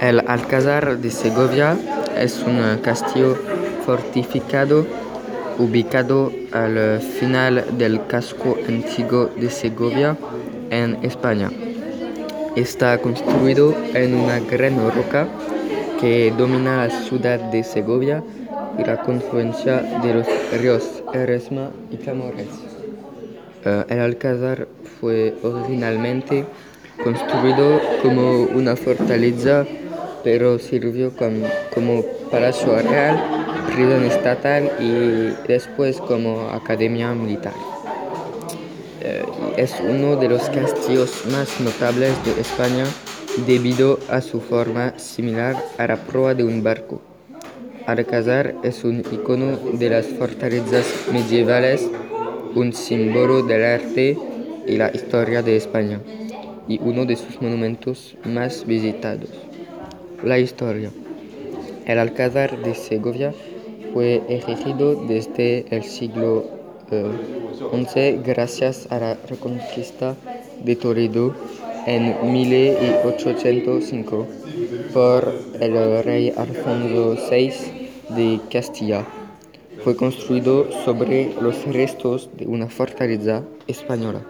El Alcázar de Segovia es un castillo fortificado ubicado al final del casco antiguo de Segovia, en España. Está construido en una gran roca que domina la ciudad de Segovia y la confluencia de los ríos Eresma y Camores. Eh, el Alcázar fue originalmente construido como una fortaleza, pero sirvió como palacio real, prisión estatal y después como academia militar. Eh, es uno de los castillos más notables de España debido a su forma similar a la proa de un barco. Alcázar es un icono de las fortalezas medievales, un símbolo del arte y la historia de España y uno de sus monumentos más visitados. La historia. El Alcázar de Segovia fue erigido desde el siglo XI eh, gracias a la reconquista de Toledo en 1805 por el rey Alfonso VI de Castilla. Fue construido sobre los restos de una fortaleza española.